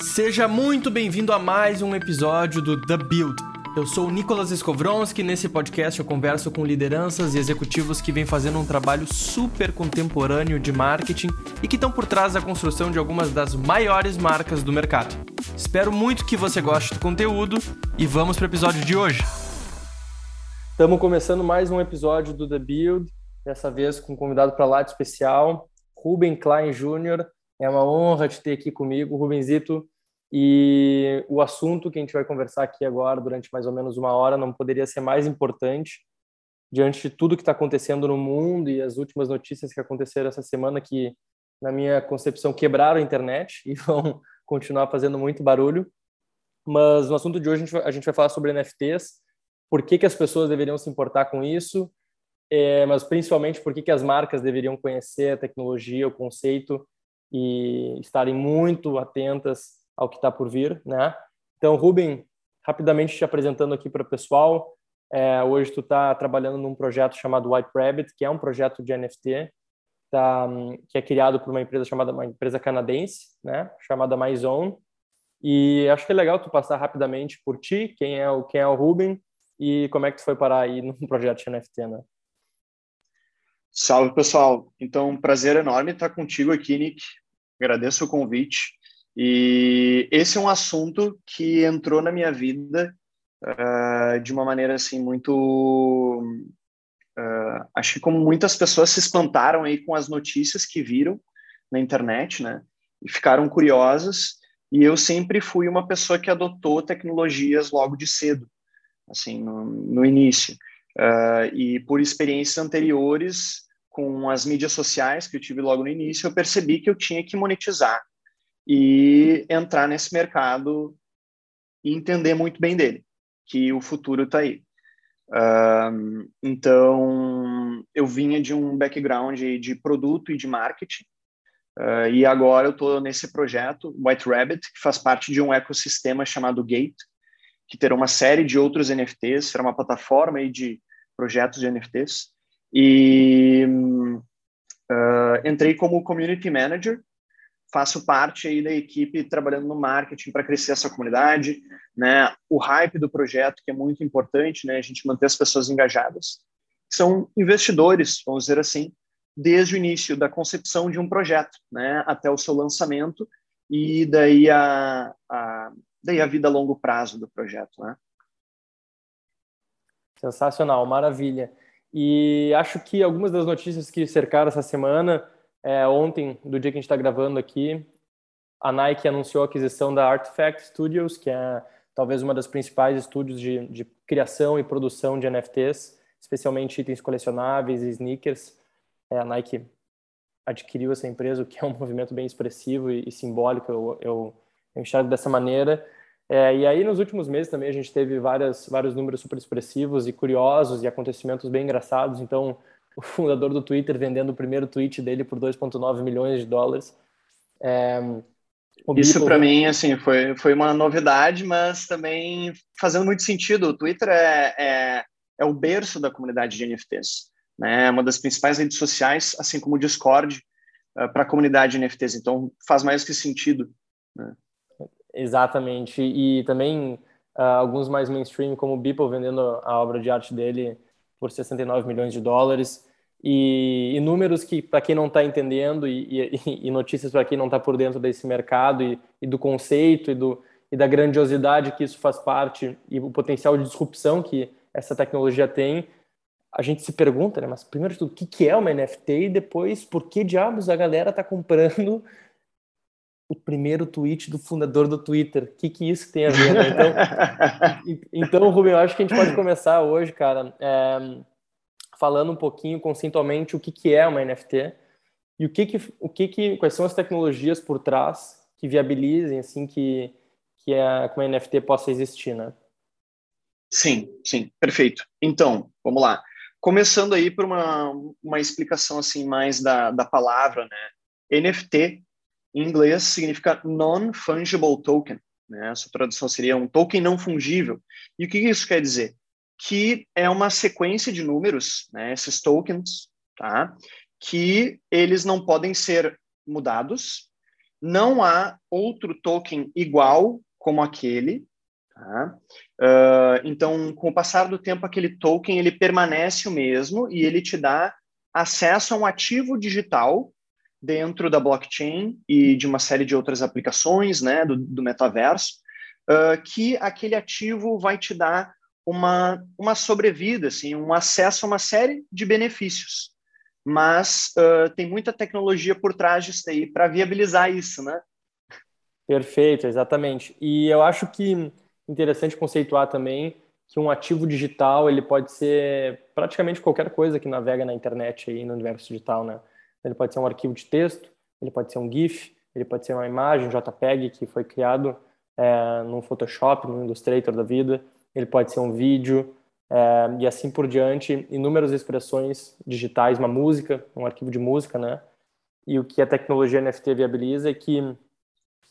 Seja muito bem-vindo a mais um episódio do The Build. Eu sou o Nicolas Skowronski e nesse podcast eu converso com lideranças e executivos que vêm fazendo um trabalho super contemporâneo de marketing e que estão por trás da construção de algumas das maiores marcas do mercado. Espero muito que você goste do conteúdo e vamos para o episódio de hoje. Estamos começando mais um episódio do The Build, dessa vez com um convidado para lá de especial, Ruben Klein Jr., é uma honra te ter aqui comigo, Rubenzito. E o assunto que a gente vai conversar aqui agora, durante mais ou menos uma hora, não poderia ser mais importante diante de tudo que está acontecendo no mundo e as últimas notícias que aconteceram essa semana, que, na minha concepção, quebraram a internet e vão continuar fazendo muito barulho. Mas no assunto de hoje a gente vai, a gente vai falar sobre NFTs, por que, que as pessoas deveriam se importar com isso, é, mas principalmente por que, que as marcas deveriam conhecer a tecnologia, o conceito e estarem muito atentas ao que está por vir, né? Então, Ruben, rapidamente te apresentando aqui para o pessoal, é, hoje tu está trabalhando num projeto chamado White Rabbit, que é um projeto de NFT, tá, que é criado por uma empresa chamada uma empresa canadense, né? Chamada MyZone. E acho que é legal tu passar rapidamente por ti, quem é o quem é o Ruben e como é que tu foi parar aí no projeto de NFT, né? Salve, pessoal. Então, um prazer enorme estar contigo aqui, Nick agradeço o convite. E esse é um assunto que entrou na minha vida uh, de uma maneira assim muito. Uh, acho que como muitas pessoas se espantaram aí com as notícias que viram na internet, né? E ficaram curiosas. E eu sempre fui uma pessoa que adotou tecnologias logo de cedo, assim, no, no início. Uh, e por experiências anteriores, com as mídias sociais que eu tive logo no início, eu percebi que eu tinha que monetizar e entrar nesse mercado e entender muito bem dele, que o futuro está aí. Um, então, eu vinha de um background de produto e de marketing, uh, e agora eu estou nesse projeto, White Rabbit, que faz parte de um ecossistema chamado Gate, que terá uma série de outros NFTs, será uma plataforma aí de projetos de NFTs, e uh, entrei como community manager, faço parte aí da equipe trabalhando no marketing para crescer essa comunidade, né? O hype do projeto que é muito importante, né? A gente manter as pessoas engajadas. São investidores, vamos dizer assim, desde o início da concepção de um projeto, né? Até o seu lançamento e daí a, a daí a vida a longo prazo do projeto, né? Sensacional, maravilha. E acho que algumas das notícias que cercaram essa semana, é, ontem, do dia que a gente está gravando aqui, a Nike anunciou a aquisição da Artifact Studios, que é talvez uma das principais estúdios de, de criação e produção de NFTs, especialmente itens colecionáveis e sneakers. É, a Nike adquiriu essa empresa, o que é um movimento bem expressivo e, e simbólico, eu, eu, eu enxergo dessa maneira. É, e aí, nos últimos meses também, a gente teve várias, vários números super expressivos e curiosos e acontecimentos bem engraçados. Então, o fundador do Twitter vendendo o primeiro tweet dele por 2,9 milhões de dólares. É, Isso para mim, assim, foi, foi uma novidade, mas também fazendo muito sentido. O Twitter é, é, é o berço da comunidade de NFTs. Né? É uma das principais redes sociais, assim como o Discord, uh, para a comunidade de NFTs. Então, faz mais que sentido. Né? Exatamente. E também uh, alguns mais mainstream, como o Beeple vendendo a obra de arte dele por 69 milhões de dólares. E, e números que, para quem não está entendendo, e, e, e notícias para quem não está por dentro desse mercado e, do conceito e, do, e da grandiosidade que isso faz parte e o potencial de disrupção que essa tecnologia tem, a gente se pergunta, né, mas primeiro de tudo, o que, que é uma NFT e depois, por que diabos a galera está comprando o primeiro tweet do fundador do Twitter. O que, que isso tem a ver? Né? Então, então, Rubem, eu acho que a gente pode começar hoje, cara, é, falando um pouquinho conceitualmente o que, que é uma NFT e o que que, o que que, quais são as tecnologias por trás que viabilizem, assim, que, que a, que uma NFT possa existir, né? Sim, sim, perfeito. Então, vamos lá. Começando aí por uma, uma explicação, assim, mais da, da palavra, né? NFT em inglês significa non-fungible token. Né? Essa tradução seria um token não fungível. E o que isso quer dizer? Que é uma sequência de números, né? esses tokens, tá? que eles não podem ser mudados, não há outro token igual como aquele. Tá? Uh, então, com o passar do tempo, aquele token ele permanece o mesmo e ele te dá acesso a um ativo digital dentro da blockchain e de uma série de outras aplicações né, do, do metaverso, uh, que aquele ativo vai te dar uma, uma sobrevida, assim, um acesso a uma série de benefícios. Mas uh, tem muita tecnologia por trás disso aí para viabilizar isso, né? Perfeito, exatamente. E eu acho que interessante conceituar também que um ativo digital ele pode ser praticamente qualquer coisa que navega na internet aí no universo digital, né? Ele pode ser um arquivo de texto, ele pode ser um GIF, ele pode ser uma imagem JPEG que foi criado é, no Photoshop, no Illustrator da vida, ele pode ser um vídeo é, e assim por diante, inúmeras expressões digitais, uma música, um arquivo de música, né? E o que a tecnologia NFT viabiliza é que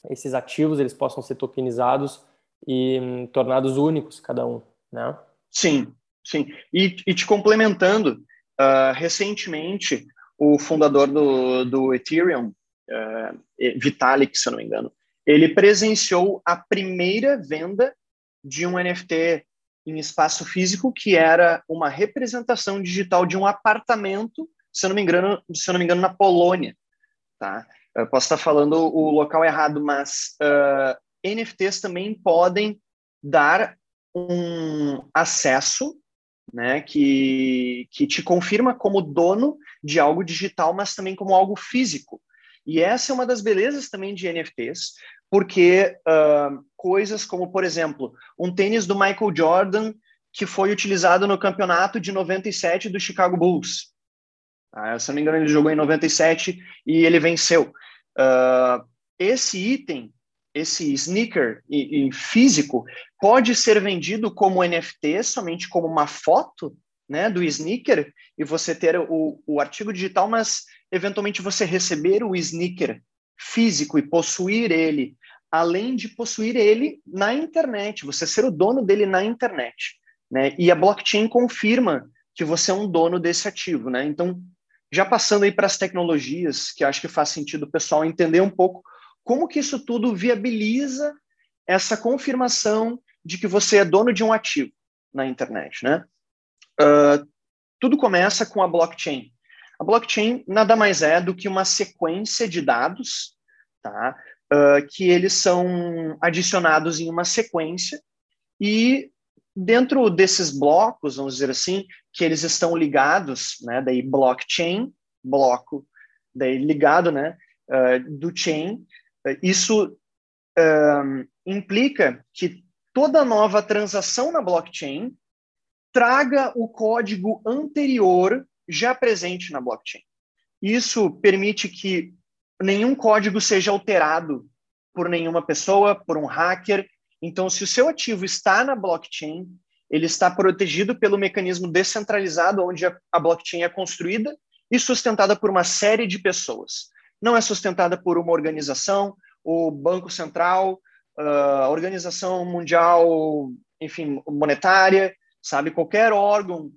esses ativos eles possam ser tokenizados e hum, tornados únicos cada um, né? Sim, sim. E, e te complementando, uh, recentemente o fundador do, do Ethereum, uh, Vitalik, se eu não me engano, ele presenciou a primeira venda de um NFT em espaço físico que era uma representação digital de um apartamento, se eu não me engano, se eu não me engano na Polônia, tá? Eu posso estar falando o local errado, mas uh, NFTs também podem dar um acesso, né, que, que te confirma como dono de algo digital, mas também como algo físico. E essa é uma das belezas também de NFTs, porque uh, coisas como, por exemplo, um tênis do Michael Jordan que foi utilizado no campeonato de 97 do Chicago Bulls. Ah, se não me engano, ele jogou em 97 e ele venceu. Uh, esse item, esse sneaker em físico, pode ser vendido como NFT, somente como uma foto né, do sneaker, e você ter o, o artigo digital, mas eventualmente você receber o sneaker físico e possuir ele, além de possuir ele na internet, você ser o dono dele na internet. Né? E a blockchain confirma que você é um dono desse ativo. Né? Então, já passando aí para as tecnologias, que acho que faz sentido o pessoal entender um pouco como que isso tudo viabiliza essa confirmação de que você é dono de um ativo na internet. Né? Uh, tudo começa com a blockchain. A blockchain nada mais é do que uma sequência de dados, tá? Uh, que eles são adicionados em uma sequência e dentro desses blocos, vamos dizer assim, que eles estão ligados, né? Daí blockchain, bloco, daí ligado, né? Uh, do chain, isso implica que toda nova transação na blockchain traga o código anterior já presente na blockchain. Isso permite que nenhum código seja alterado por nenhuma pessoa, por um hacker. Então, se o seu ativo está na blockchain, ele está protegido pelo mecanismo descentralizado, onde a blockchain é construída e sustentada por uma série de pessoas. Não é sustentada por uma organização, o Banco Central, a Organização Mundial, enfim, monetária, sabe? Qualquer órgão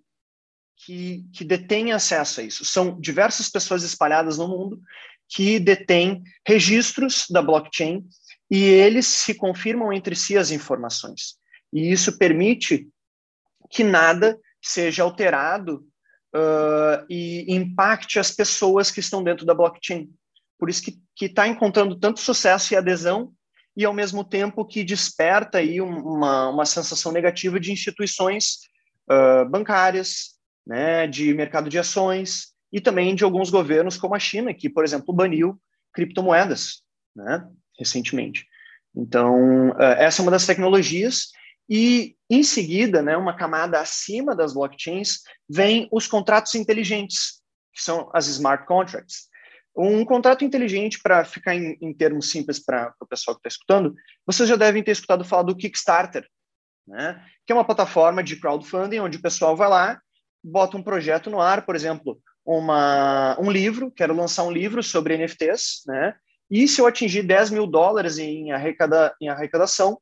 que, que detém acesso a isso. São diversas pessoas espalhadas no mundo que detêm registros da blockchain e eles se confirmam entre si as informações. E isso permite que nada seja alterado uh, e impacte as pessoas que estão dentro da blockchain. Por isso que está encontrando tanto sucesso e adesão e, ao mesmo tempo, que desperta aí uma, uma sensação negativa de instituições uh, bancárias, né, de mercado de ações e também de alguns governos como a China, que, por exemplo, baniu criptomoedas né, recentemente. Então, uh, essa é uma das tecnologias e, em seguida, né, uma camada acima das blockchains, vem os contratos inteligentes, que são as smart contracts. Um contrato inteligente, para ficar em, em, termos simples para o pessoal que está escutando, vocês já devem ter escutado falar do Kickstarter, né? que é uma plataforma de crowdfunding onde o pessoal vai lá bota um projeto no ar, por exemplo, uma, um livro, quero lançar um livro sobre NFTs, né? E se eu atingir 10 mil dólares em, arrecada, em arrecadação,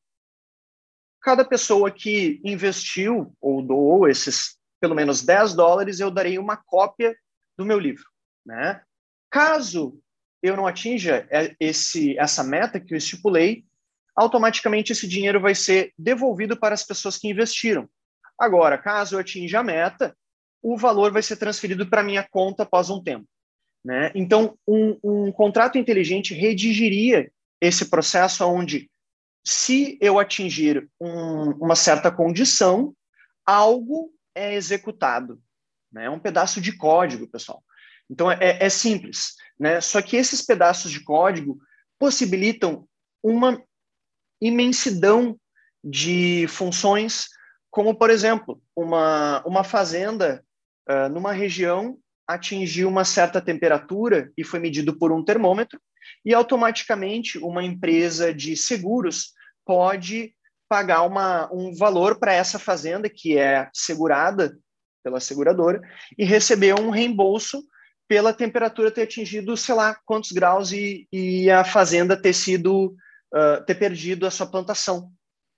cada pessoa que investiu ou doou esses pelo menos 10 dólares, eu darei uma cópia do meu livro, né? Caso eu não atinja é, esse, essa meta que eu estipulei, automaticamente esse dinheiro vai ser devolvido para as pessoas que investiram. Agora, caso eu atinja a meta, o valor vai ser transferido para minha conta após um tempo. Né? Então, um, um contrato inteligente redigiria esse processo onde, se eu atingir um, uma certa condição, algo é executado. Né? É um pedaço de código, pessoal. Então, é, é simples. Né? Só que esses pedaços de código possibilitam uma imensidão de funções, como, por exemplo, uma, uma fazenda uh, numa região atingiu uma certa temperatura e foi medido por um termômetro, e automaticamente uma empresa de seguros pode pagar uma, um valor para essa fazenda que é segurada pela seguradora e receber um reembolso pela temperatura ter atingido, sei lá, quantos graus e, e a fazenda ter sido, uh, ter perdido a sua plantação.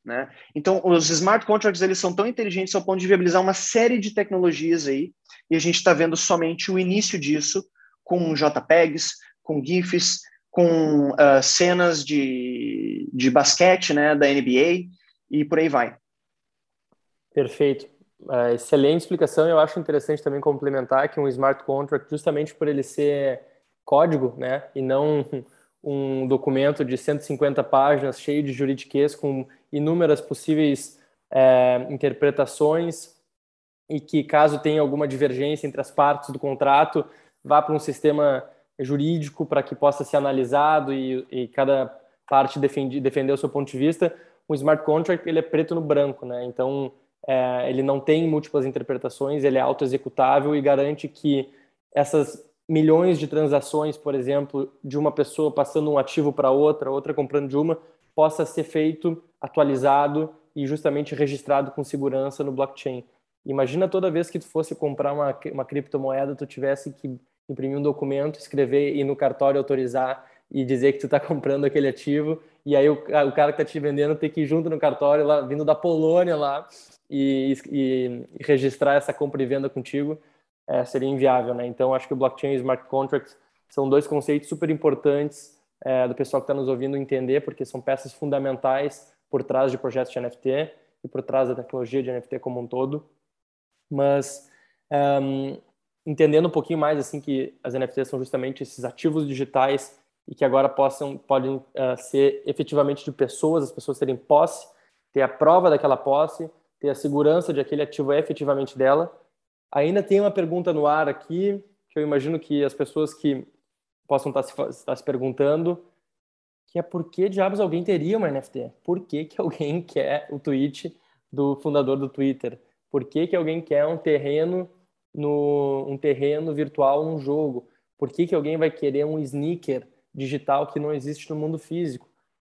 Né? Então, os smart contracts eles são tão inteligentes ao ponto de viabilizar uma série de tecnologias aí, e a gente está vendo somente o início disso com JPEGs, com GIFs, com uh, cenas de, de basquete né, da NBA e por aí vai. Perfeito. Uh, excelente explicação. Eu acho interessante também complementar que um smart contract, justamente por ele ser código, né, e não um documento de 150 páginas cheio de juridiquês com inúmeras possíveis é, interpretações e que caso tenha alguma divergência entre as partes do contrato vá para um sistema jurídico para que possa ser analisado e, e cada parte defende, defender o seu ponto de vista. O smart contract ele é preto no branco, né? Então é, ele não tem múltiplas interpretações, ele é auto-executável e garante que essas milhões de transações, por exemplo, de uma pessoa passando um ativo para outra, outra comprando de uma, possa ser feito, atualizado e justamente registrado com segurança no blockchain. Imagina toda vez que tu fosse comprar uma, uma criptomoeda, tu tivesse que imprimir um documento, escrever, ir no cartório autorizar e dizer que tu está comprando aquele ativo, e aí o, o cara que está te vendendo tem que ir junto no cartório, lá, vindo da Polônia lá, e, e, registrar essa compra e venda contigo é, seria inviável, né? Então, acho que o blockchain e smart contracts são dois conceitos super importantes é, do pessoal que está nos ouvindo entender, porque são peças fundamentais por trás de projetos de NFT e por trás da tecnologia de NFT como um todo. Mas um, entendendo um pouquinho mais assim que as NFTs são justamente esses ativos digitais e que agora possam podem uh, ser efetivamente de pessoas, as pessoas terem posse, ter a prova daquela posse, ter a segurança de aquele ativo é efetivamente dela Ainda tem uma pergunta no ar aqui, que eu imagino que as pessoas que possam estar se, estar se perguntando, que é por que diabos alguém teria uma NFT? Por que, que alguém quer o tweet do fundador do Twitter? Por que, que alguém quer um terreno no um terreno virtual num jogo? Por que, que alguém vai querer um sneaker digital que não existe no mundo físico?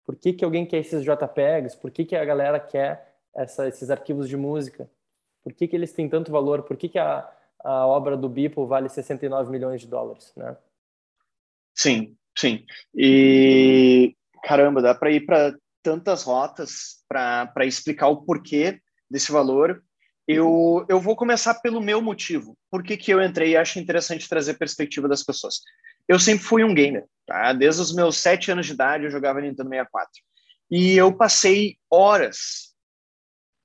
Por que, que alguém quer esses JPEGs? Por que, que a galera quer essa, esses arquivos de música? Por que, que eles têm tanto valor? Por que, que a, a obra do Beeple vale 69 milhões de dólares, né? Sim, sim. E caramba, dá para ir para tantas rotas para explicar o porquê desse valor. Eu, eu vou começar pelo meu motivo. Por que, que eu entrei e acho interessante trazer a perspectiva das pessoas. Eu sempre fui um gamer, tá? Desde os meus sete anos de idade eu jogava Nintendo 64. E eu passei horas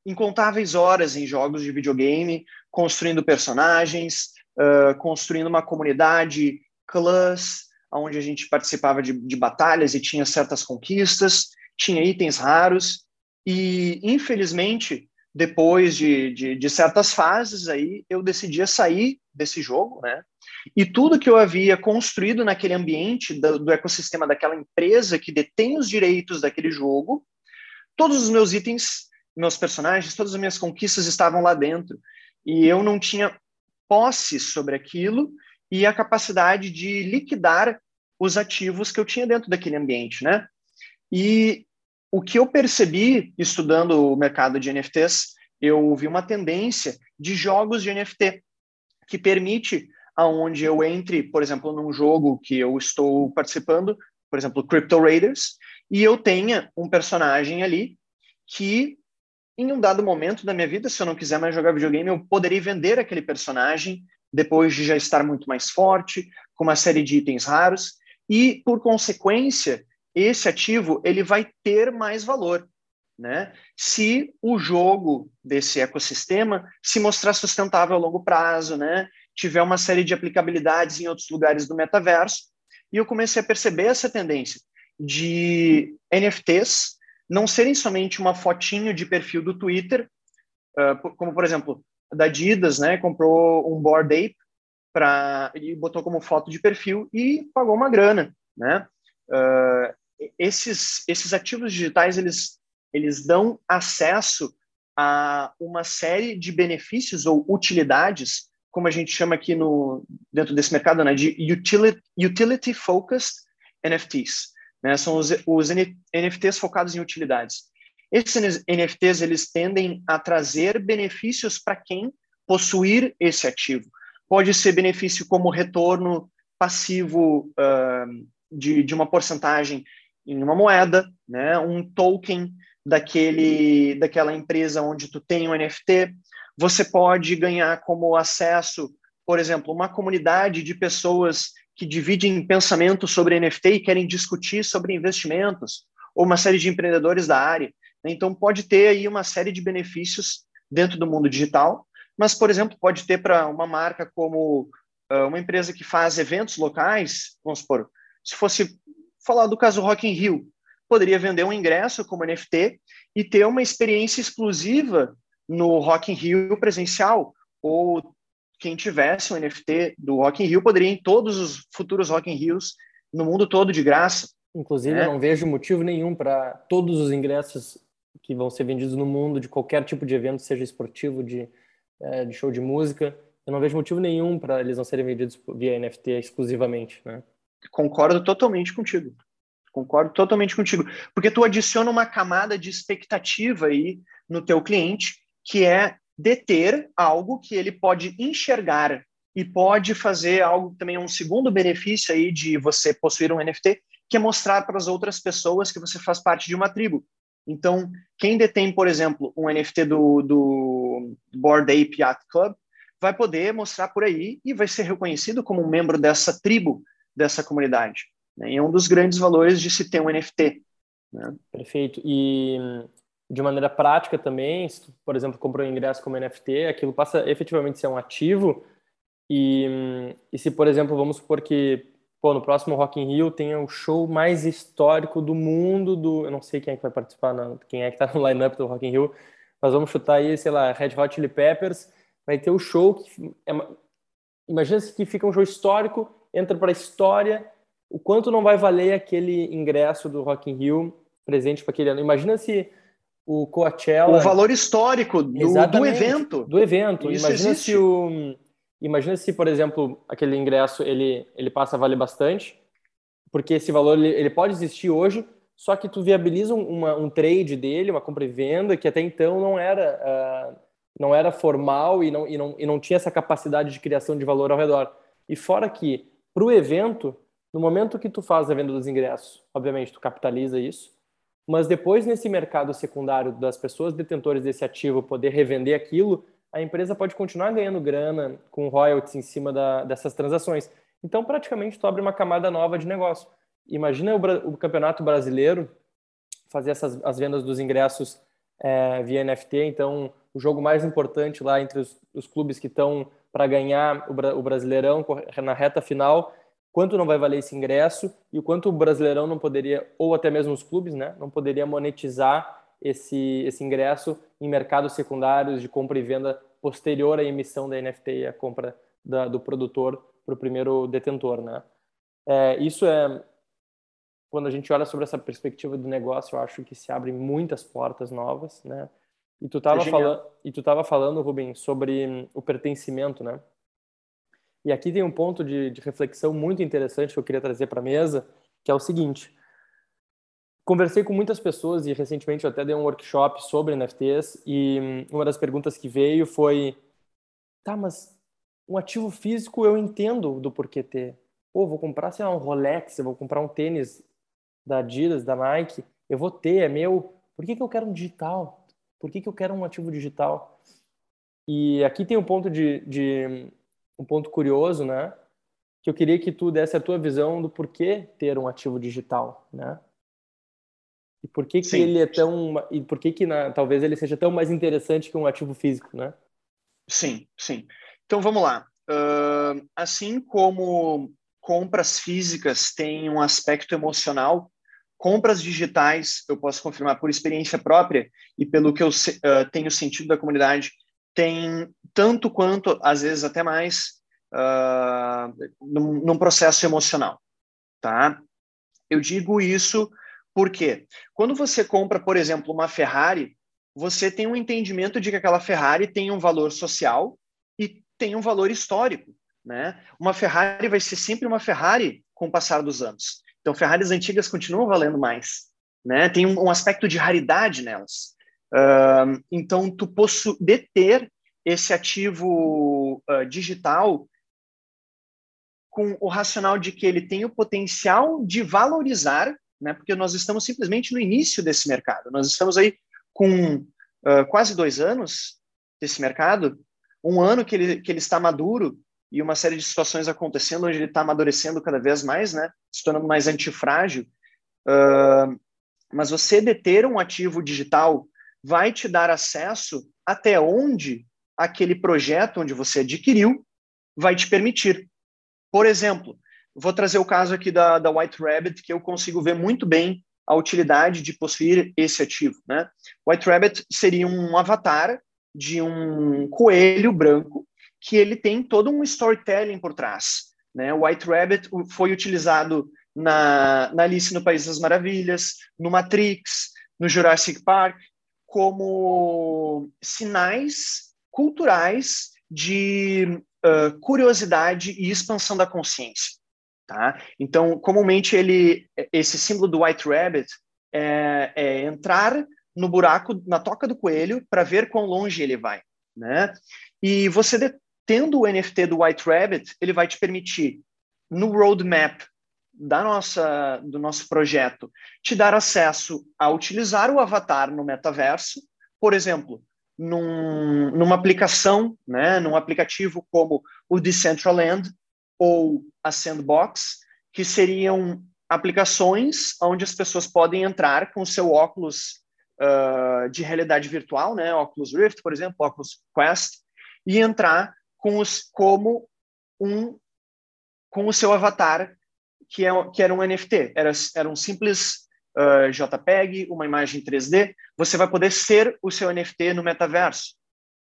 incontáveis horas em jogos de videogame, construindo personagens, uh, construindo uma comunidade, clãs, onde a gente participava de, de batalhas e tinha certas conquistas, tinha itens raros, e infelizmente, depois de, de, de certas fases aí, eu decidia sair desse jogo, né? E tudo que eu havia construído naquele ambiente do, do ecossistema daquela empresa que detém os direitos daquele jogo, todos os meus itens meus personagens, todas as minhas conquistas estavam lá dentro. E eu não tinha posse sobre aquilo e a capacidade de liquidar os ativos que eu tinha dentro daquele ambiente, né? E o que eu percebi estudando o mercado de NFTs, eu vi uma tendência de jogos de NFT que permite aonde eu entre, por exemplo, num jogo que eu estou participando, por exemplo, Crypto Raiders, e eu tenha um personagem ali que em um dado momento da minha vida, se eu não quiser mais jogar videogame, eu poderia vender aquele personagem depois de já estar muito mais forte, com uma série de itens raros. e, por consequência, esse ativo ele vai ter mais valor, né? Se o jogo desse ecossistema se mostrar sustentável a longo prazo, né? Tiver uma série de aplicabilidades em outros lugares do metaverso, e eu comecei a perceber essa tendência de NFTs não serem somente uma fotinho de perfil do Twitter, uh, como por exemplo da Adidas, né? Comprou um Bored Ape para e botou como foto de perfil e pagou uma grana, né? Uh, esses esses ativos digitais eles eles dão acesso a uma série de benefícios ou utilidades, como a gente chama aqui no dentro desse mercado, né, de utility, utility focused NFTs, né? São os, os NFTs focados em utilidades. Esses NFTs eles tendem a trazer benefícios para quem possuir esse ativo. Pode ser benefício como retorno passivo uh, de, de uma porcentagem em uma moeda, né? um token daquele, daquela empresa onde tu tem um NFT. Você pode ganhar como acesso, por exemplo, uma comunidade de pessoas que dividem pensamento sobre NFT e querem discutir sobre investimentos, ou uma série de empreendedores da área. Então, pode ter aí uma série de benefícios dentro do mundo digital, mas, por exemplo, pode ter para uma marca como uh, uma empresa que faz eventos locais, vamos supor, se fosse falar do caso Rock in Rio, poderia vender um ingresso como NFT e ter uma experiência exclusiva no Rock in Rio presencial, ou quem tivesse um NFT do Rock in Rio poderia em todos os futuros Rock in Rios no mundo todo de graça. Inclusive, né? eu não vejo motivo nenhum para todos os ingressos que vão ser vendidos no mundo de qualquer tipo de evento, seja esportivo, de, é, de show de música, eu não vejo motivo nenhum para eles não serem vendidos via NFT exclusivamente, né? Concordo totalmente contigo. Concordo totalmente contigo. Porque tu adiciona uma camada de expectativa aí no teu cliente, que é deter algo que ele pode enxergar e pode fazer algo também um segundo benefício aí de você possuir um NFT, que é mostrar para as outras pessoas que você faz parte de uma tribo. Então, quem detém, por exemplo, um NFT do, do Board Ape Yacht Club, vai poder mostrar por aí e vai ser reconhecido como um membro dessa tribo, dessa comunidade. Né? E é um dos grandes valores de se ter um NFT. Né? Perfeito. E de maneira prática também, se tu, por exemplo, comprou um ingresso como NFT, aquilo passa efetivamente a ser um ativo. E, e se, por exemplo, vamos supor que pô, no próximo Rock in Rio tenha o show mais histórico do mundo do... Eu não sei quem é que vai participar, não, quem é que está no line-up do Rock in Rio, mas vamos chutar aí, sei lá, Red Hot Chili Peppers, vai ter o show que... É, imagina se que fica um show histórico, entra para a história, o quanto não vai valer aquele ingresso do Rock in Rio presente para aquele ano. Imagina se o Coachella... O valor histórico do, do evento. Do evento. Isso Imagina existe. se o Imagina se, por exemplo, aquele ingresso ele, ele passa a valer bastante, porque esse valor ele, ele pode existir hoje, só que tu viabiliza uma, um trade dele, uma compra e venda, que até então não era, uh, não era formal e não, e, não, e não tinha essa capacidade de criação de valor ao redor. E fora que, para o evento, no momento que tu faz a venda dos ingressos, obviamente tu capitaliza isso, mas depois nesse mercado secundário das pessoas detentores desse ativo poder revender aquilo, a empresa pode continuar ganhando grana com royalties em cima da, dessas transações. Então, praticamente, tu abre uma camada nova de negócio. Imagina o, o campeonato brasileiro fazer essas, as vendas dos ingressos é, via NFT. Então, o jogo mais importante lá entre os, os clubes que estão para ganhar o, o Brasileirão na reta final, quanto não vai valer esse ingresso e o quanto o Brasileirão não poderia, ou até mesmo os clubes, né, não poderia monetizar esse, esse ingresso em mercados secundários de compra e venda posterior à emissão da NFT e à compra da, do produtor para o primeiro detentor, né? É, isso é quando a gente olha sobre essa perspectiva do negócio, eu acho que se abrem muitas portas novas, né? E tu estava é falando, e tu estava falando, Rubem, sobre o pertencimento, né? E aqui tem um ponto de, de reflexão muito interessante que eu queria trazer para a mesa, que é o seguinte: conversei com muitas pessoas e recentemente eu até dei um workshop sobre NFTs e hum, uma das perguntas que veio foi tá, mas um ativo físico eu entendo do porquê ter. Pô, vou comprar, sei lá, um Rolex, eu vou comprar um tênis da Adidas, da Nike, eu vou ter, é meu. Por que, que eu quero um digital? Por que, que eu quero um ativo digital? E aqui tem um ponto de, de um ponto curioso, né? que eu queria que tu desse a tua visão do porquê ter um ativo digital, né? E por que, que ele é tão e por que que na, talvez ele seja tão mais interessante que um ativo físico, né? Sim, sim. Então vamos lá. Uh, assim como compras físicas têm um aspecto emocional, compras digitais, eu posso confirmar por experiência própria e pelo que eu uh, tenho sentido da comunidade, tem tanto quanto, às vezes até mais, uh, num, num, processo emocional, tá? Eu digo isso porque quando você compra, por exemplo, uma Ferrari, você tem um entendimento de que aquela Ferrari tem um valor social e tem um valor histórico, né? Uma Ferrari vai ser sempre uma Ferrari com o passar dos anos. Então, Ferraris antigas continuam valendo mais, né? Tem um, um aspecto de raridade nelas. Uh, então, tu possu deter esse ativo uh, digital com o racional de que ele tem o potencial de valorizar, né? Porque nós estamos simplesmente no início desse mercado. Nós estamos aí com uh, quase dois anos desse mercado, um ano que ele, que ele está maduro e uma série de situações acontecendo onde ele está amadurecendo cada vez mais, né? Se tornando mais antifrágil. Uh, mas você deter um ativo digital vai te dar acesso até onde aquele projeto onde você adquiriu vai te permitir. Por exemplo, vou trazer o caso aqui da, da White Rabbit, que eu consigo ver muito bem a utilidade de possuir esse ativo. Né? White Rabbit seria um avatar de um coelho branco que ele tem todo um storytelling por trás. Né? White Rabbit foi utilizado na, na Alice no País das Maravilhas, no Matrix, no Jurassic Park, como sinais culturais de uh, curiosidade e expansão da consciência. Tá? Então, comumente, ele, esse símbolo do White Rabbit é, é entrar no buraco, na toca do coelho, para ver quão longe ele vai. Né? E você, tendo o NFT do White Rabbit, ele vai te permitir, no roadmap da nossa, do nosso projeto, te dar acesso a utilizar o avatar no metaverso, por exemplo, num, numa aplicação, né, num aplicativo como o Decentraland ou a Sandbox, que seriam aplicações onde as pessoas podem entrar com o seu óculos uh, de realidade virtual, né, Oculus Rift, por exemplo, Oculus Quest, e entrar com os, como um com o seu avatar que, é, que era um NFT, era, era um simples uh, JPEG, uma imagem 3D, você vai poder ser o seu NFT no metaverso.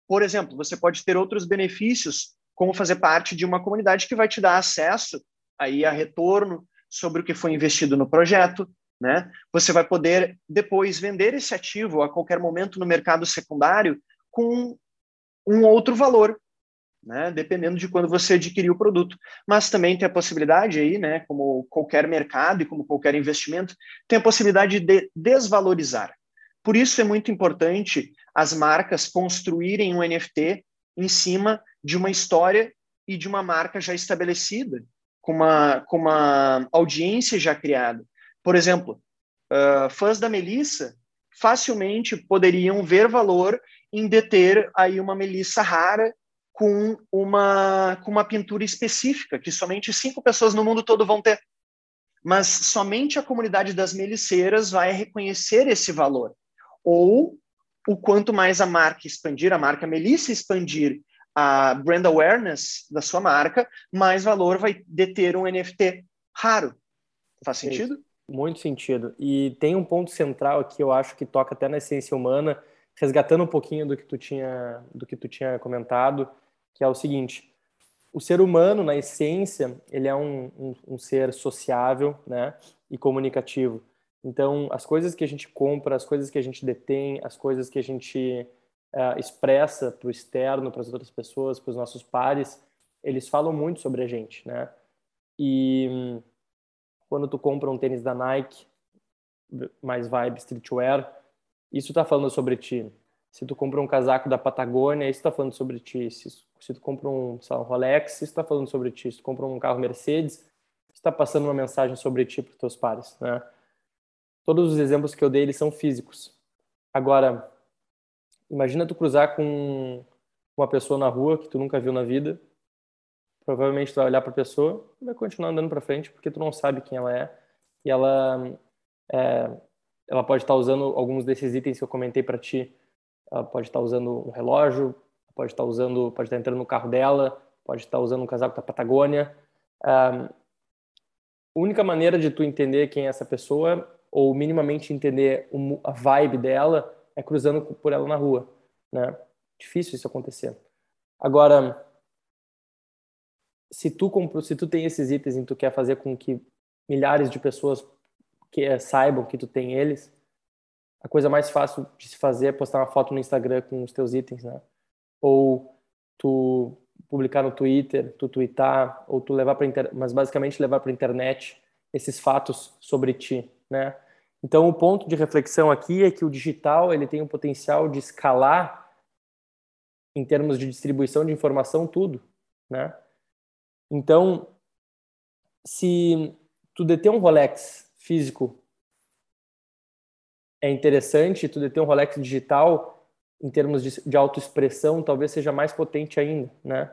Por exemplo, você pode ter outros benefícios, como fazer parte de uma comunidade que vai te dar acesso aí a retorno sobre o que foi investido no projeto, né? Você vai poder depois vender esse ativo a qualquer momento no mercado secundário com um outro valor, né, dependendo de quando você adquiriu o produto. Mas também tem a possibilidade aí, né, como qualquer mercado e como qualquer investimento, tem a possibilidade de desvalorizar. Por isso é muito importante as marcas construírem um NFT em cima de uma história e de uma marca já estabelecida, com uma, com uma audiência já criada. Por exemplo, uh, fãs da Melissa facilmente poderiam ver valor em deter aí uma Melissa rara com uma, com uma pintura específica, que somente cinco pessoas no mundo todo vão ter. Mas somente a comunidade das meliceiras vai reconhecer esse valor. Ou o quanto mais a marca expandir, a marca Melissa expandir a brand awareness da sua marca, mais valor vai deter um NFT raro. Faz sentido? Muito sentido. E tem um ponto central aqui, eu acho que toca até na essência humana, resgatando um pouquinho do que tu tinha, do que tu tinha comentado, que é o seguinte: o ser humano, na essência, ele é um, um, um ser sociável, né, e comunicativo. Então, as coisas que a gente compra, as coisas que a gente detém, as coisas que a gente uh, expressa para o externo, para as outras pessoas, para os nossos pares, eles falam muito sobre a gente, né? E quando tu compra um tênis da Nike, mais vibe streetwear, isso está falando sobre ti. Se tu compra um casaco da Patagônia, isso está falando sobre ti. Se, se tu compra um, um Rolex, isso está falando sobre ti. Se tu compra um carro Mercedes, está passando uma mensagem sobre ti para os teus pares, né? Todos os exemplos que eu dei, eles são físicos. Agora, imagina tu cruzar com uma pessoa na rua que tu nunca viu na vida, provavelmente tu vai olhar para a pessoa e vai continuar andando para frente porque tu não sabe quem ela é e ela é, ela pode estar usando alguns desses itens que eu comentei para ti. Ela pode estar usando um relógio, pode estar usando, pode estar entrando no carro dela, pode estar usando um casaco da Patagônia. a única maneira de tu entender quem é essa pessoa ou minimamente entender a vibe dela é cruzando por ela na rua, né? Difícil isso acontecer. Agora, se tu se tu tem esses itens e tu quer fazer com que milhares de pessoas que é, saibam que tu tem eles, a coisa mais fácil de se fazer é postar uma foto no Instagram com os teus itens, né? Ou tu publicar no Twitter, tu tweetar, ou tu levar para inter... mas basicamente levar para internet esses fatos sobre ti, né? Então o ponto de reflexão aqui é que o digital ele tem o potencial de escalar em termos de distribuição de informação tudo, né? Então, se tu deter um Rolex físico é interessante, tu deter um Rolex digital em termos de, de autoexpressão talvez seja mais potente ainda, né?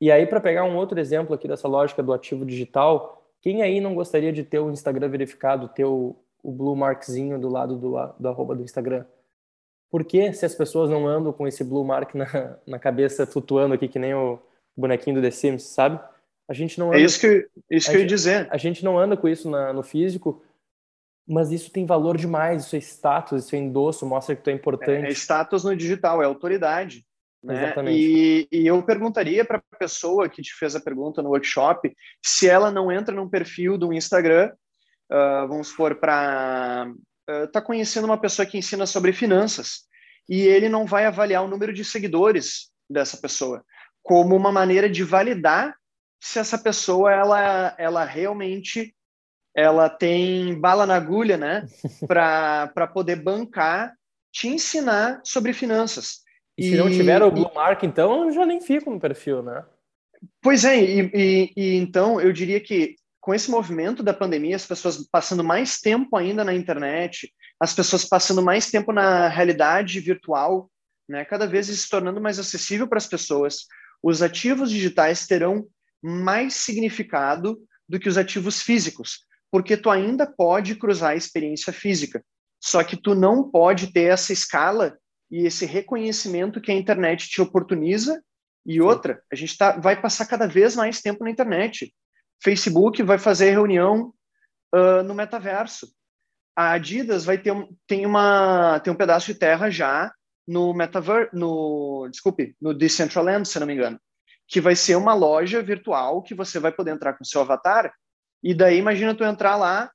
E aí, para pegar um outro exemplo aqui dessa lógica do ativo digital, quem aí não gostaria de ter o Instagram verificado, ter o, o blue markzinho do lado do, do arroba do Instagram? Por que se as pessoas não andam com esse blue mark na, na cabeça flutuando aqui que nem o bonequinho do The Sims, sabe? A gente não é anda, é isso que, isso que eu ia dizer. A gente não anda com isso na, no físico, mas isso tem valor demais, isso é status, isso é endosso, mostra que tu é importante. É, é status no digital, é autoridade. Né? Exatamente. E, e eu perguntaria para a pessoa que te fez a pergunta no workshop se ela não entra num perfil do Instagram, uh, vamos supor, para uh, tá conhecendo uma pessoa que ensina sobre finanças e ele não vai avaliar o número de seguidores dessa pessoa como uma maneira de validar se essa pessoa ela, ela realmente ela tem bala na agulha, né, para poder bancar, te ensinar sobre finanças. E, se não tiver o Blue Mark, então, eu já nem fico no perfil, né? Pois é, e, e, e, então eu diria que com esse movimento da pandemia, as pessoas passando mais tempo ainda na internet, as pessoas passando mais tempo na realidade virtual, né, cada vez se tornando mais acessível para as pessoas, os ativos digitais terão mais significado do que os ativos físicos, porque tu ainda pode cruzar a experiência física, só que tu não pode ter essa escala e esse reconhecimento que a internet te oportuniza. E outra, a gente tá, vai passar cada vez mais tempo na internet. Facebook vai fazer reunião uh, no metaverso. A Adidas vai ter um, tem uma tem um pedaço de terra já no metaverso, no desculpe, no Decentraland, se não me engano, que vai ser uma loja virtual que você vai poder entrar com seu avatar. E daí imagina tu entrar lá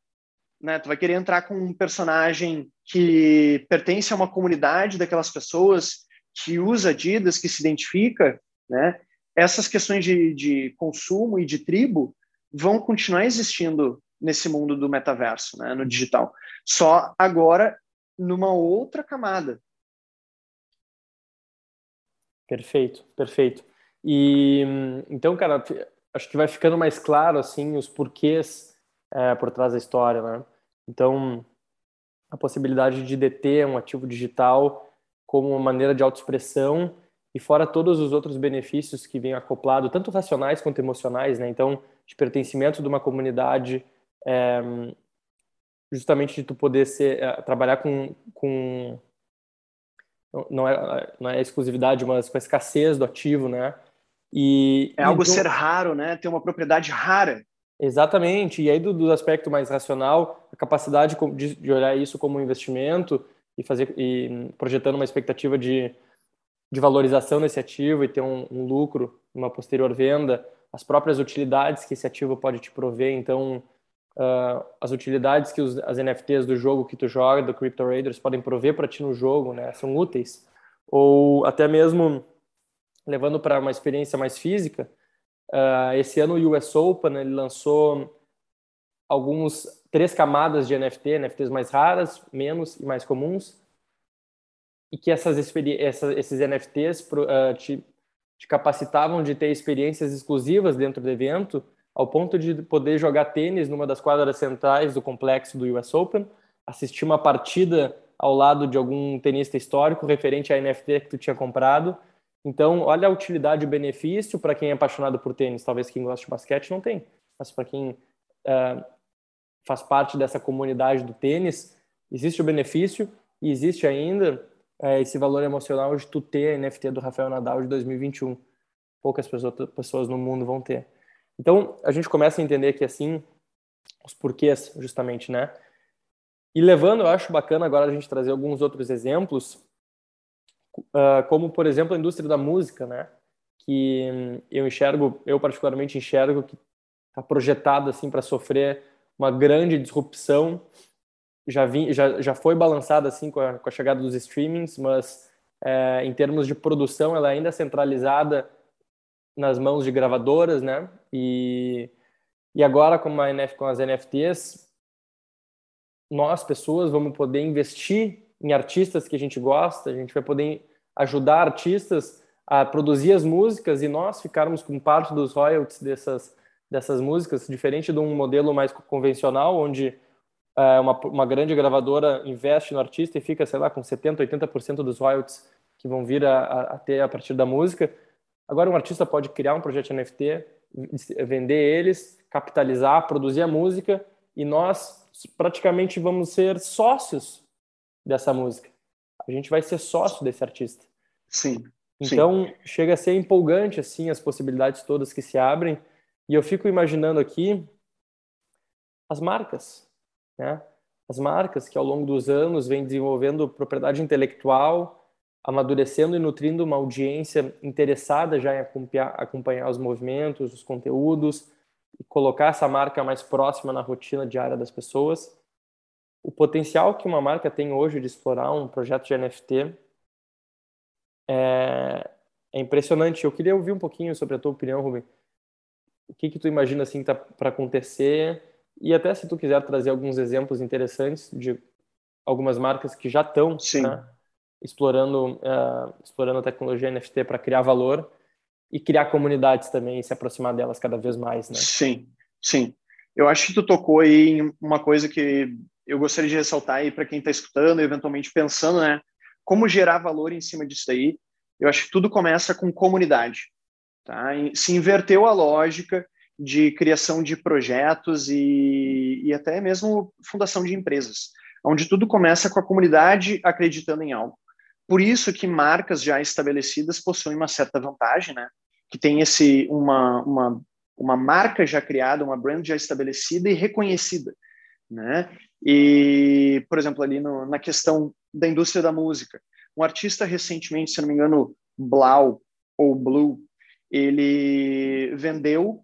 né? Tu vai querer entrar com um personagem que pertence a uma comunidade daquelas pessoas que usa Adidas, que se identifica, né? Essas questões de, de consumo e de tribo vão continuar existindo nesse mundo do metaverso, né? No digital. Só agora numa outra camada. Perfeito, perfeito. E então, cara, acho que vai ficando mais claro assim os porquês é, por trás da história, né? Então, a possibilidade de deter um ativo digital como uma maneira de autoexpressão e fora todos os outros benefícios que vêm acoplado, tanto racionais quanto emocionais, né? Então, de pertencimento de uma comunidade, é, justamente de tu poder ser, é, trabalhar com, com não é, não é exclusividade, mas com a escassez do ativo, né? E, é algo então, ser raro, né? Ter uma propriedade rara. Exatamente. E aí, do, do aspecto mais racional, a capacidade de, de, olhar isso como um investimento e fazer e projetando uma expectativa de, de valorização desse ativo e ter um, um lucro numa posterior venda, as próprias utilidades que esse ativo pode te prover. Então, uh, as utilidades que os, as NFTs do jogo que tu joga, do Crypto Raiders, podem prover para ti no jogo, né? São úteis. Ou até mesmo levando para uma experiência mais física, Uh, esse ano o US Open ele lançou alguns três camadas de NFT, NFTs mais raras, menos e mais comuns, e que essas, essa, esses NFTs uh, ah, te, te, capacitavam de ter experiências exclusivas dentro do evento, ao ponto de poder jogar tênis numa das quadras centrais do complexo do US Open, assistir uma partida ao lado de algum tenista histórico referente à NFT que tu tinha comprado Então, olha a utilidade e o benefício para quem é apaixonado por tênis. Talvez quem gosta de basquete não tem, mas para quem uh, faz parte dessa comunidade do tênis, existe o benefício e existe ainda uh, esse valor emocional de tu ter a NFT do Rafael Nadal de 2021. Poucas pessoas, no mundo vão ter. Então, a gente começa a entender que assim, os porquês, justamente, né? E levando, eu acho bacana agora a gente trazer alguns outros exemplos uh, como por exemplo a indústria da música, né? Que eu enxergo, eu particularmente enxergo que está projetado assim para sofrer uma grande disrupção. Já, vi, já, já foi balançada assim com a, com a chegada dos streamings, mas é, em termos de produção ela ainda é centralizada nas mãos de gravadoras, né? E, e agora com, a NF, com as NFTs, nós pessoas vamos poder investir em artistas que a gente gosta, a gente vai poder ajudar artistas a produzir as músicas e nós ficarmos com parte dos royalties dessas, dessas músicas, diferente de um modelo mais convencional, onde é, uma, uma grande gravadora investe no artista e fica, sei lá, com 70%, 80% dos royalties que vão vir a, a, a ter a partir da música. Agora um artista pode criar um projeto NFT, vender eles, capitalizar, produzir a música e nós praticamente vamos ser sócios dessa música. A gente vai ser sócio desse artista. Sim. Então, sim. chega a ser empolgante assim as possibilidades todas que se abrem, e eu fico imaginando aqui as marcas, né? As marcas que ao longo dos anos vêm desenvolvendo propriedade intelectual, amadurecendo e nutrindo uma audiência interessada já em acompanhar, acompanhar os movimentos, os conteúdos, e colocar essa marca mais próxima na rotina diária das pessoas o potencial que uma marca tem hoje de explorar um projeto de NFT é, é impressionante. Eu queria ouvir um pouquinho sobre a tua opinião, Rubem. O que que tu imagina assim tá para acontecer e até se tu quiser trazer alguns exemplos interessantes de algumas marcas que já estão né, explorando uh, explorando a tecnologia NFT para criar valor e criar comunidades também e se aproximar delas cada vez mais, né? Sim, sim. Eu acho que tu tocou aí em uma coisa que eu gostaria de ressaltar aí para quem está escutando, eventualmente pensando, né, como gerar valor em cima disso aí. Eu acho que tudo começa com comunidade, tá? Se inverteu a lógica de criação de projetos e, e até mesmo fundação de empresas, onde tudo começa com a comunidade acreditando em algo. Por isso que marcas já estabelecidas possuem uma certa vantagem, né? Que tem esse uma, uma, uma marca já criada, uma brand já estabelecida e reconhecida, né? E, por exemplo, ali no, na questão da indústria da música, um artista recentemente, se não me engano, Blau ou Blue, ele vendeu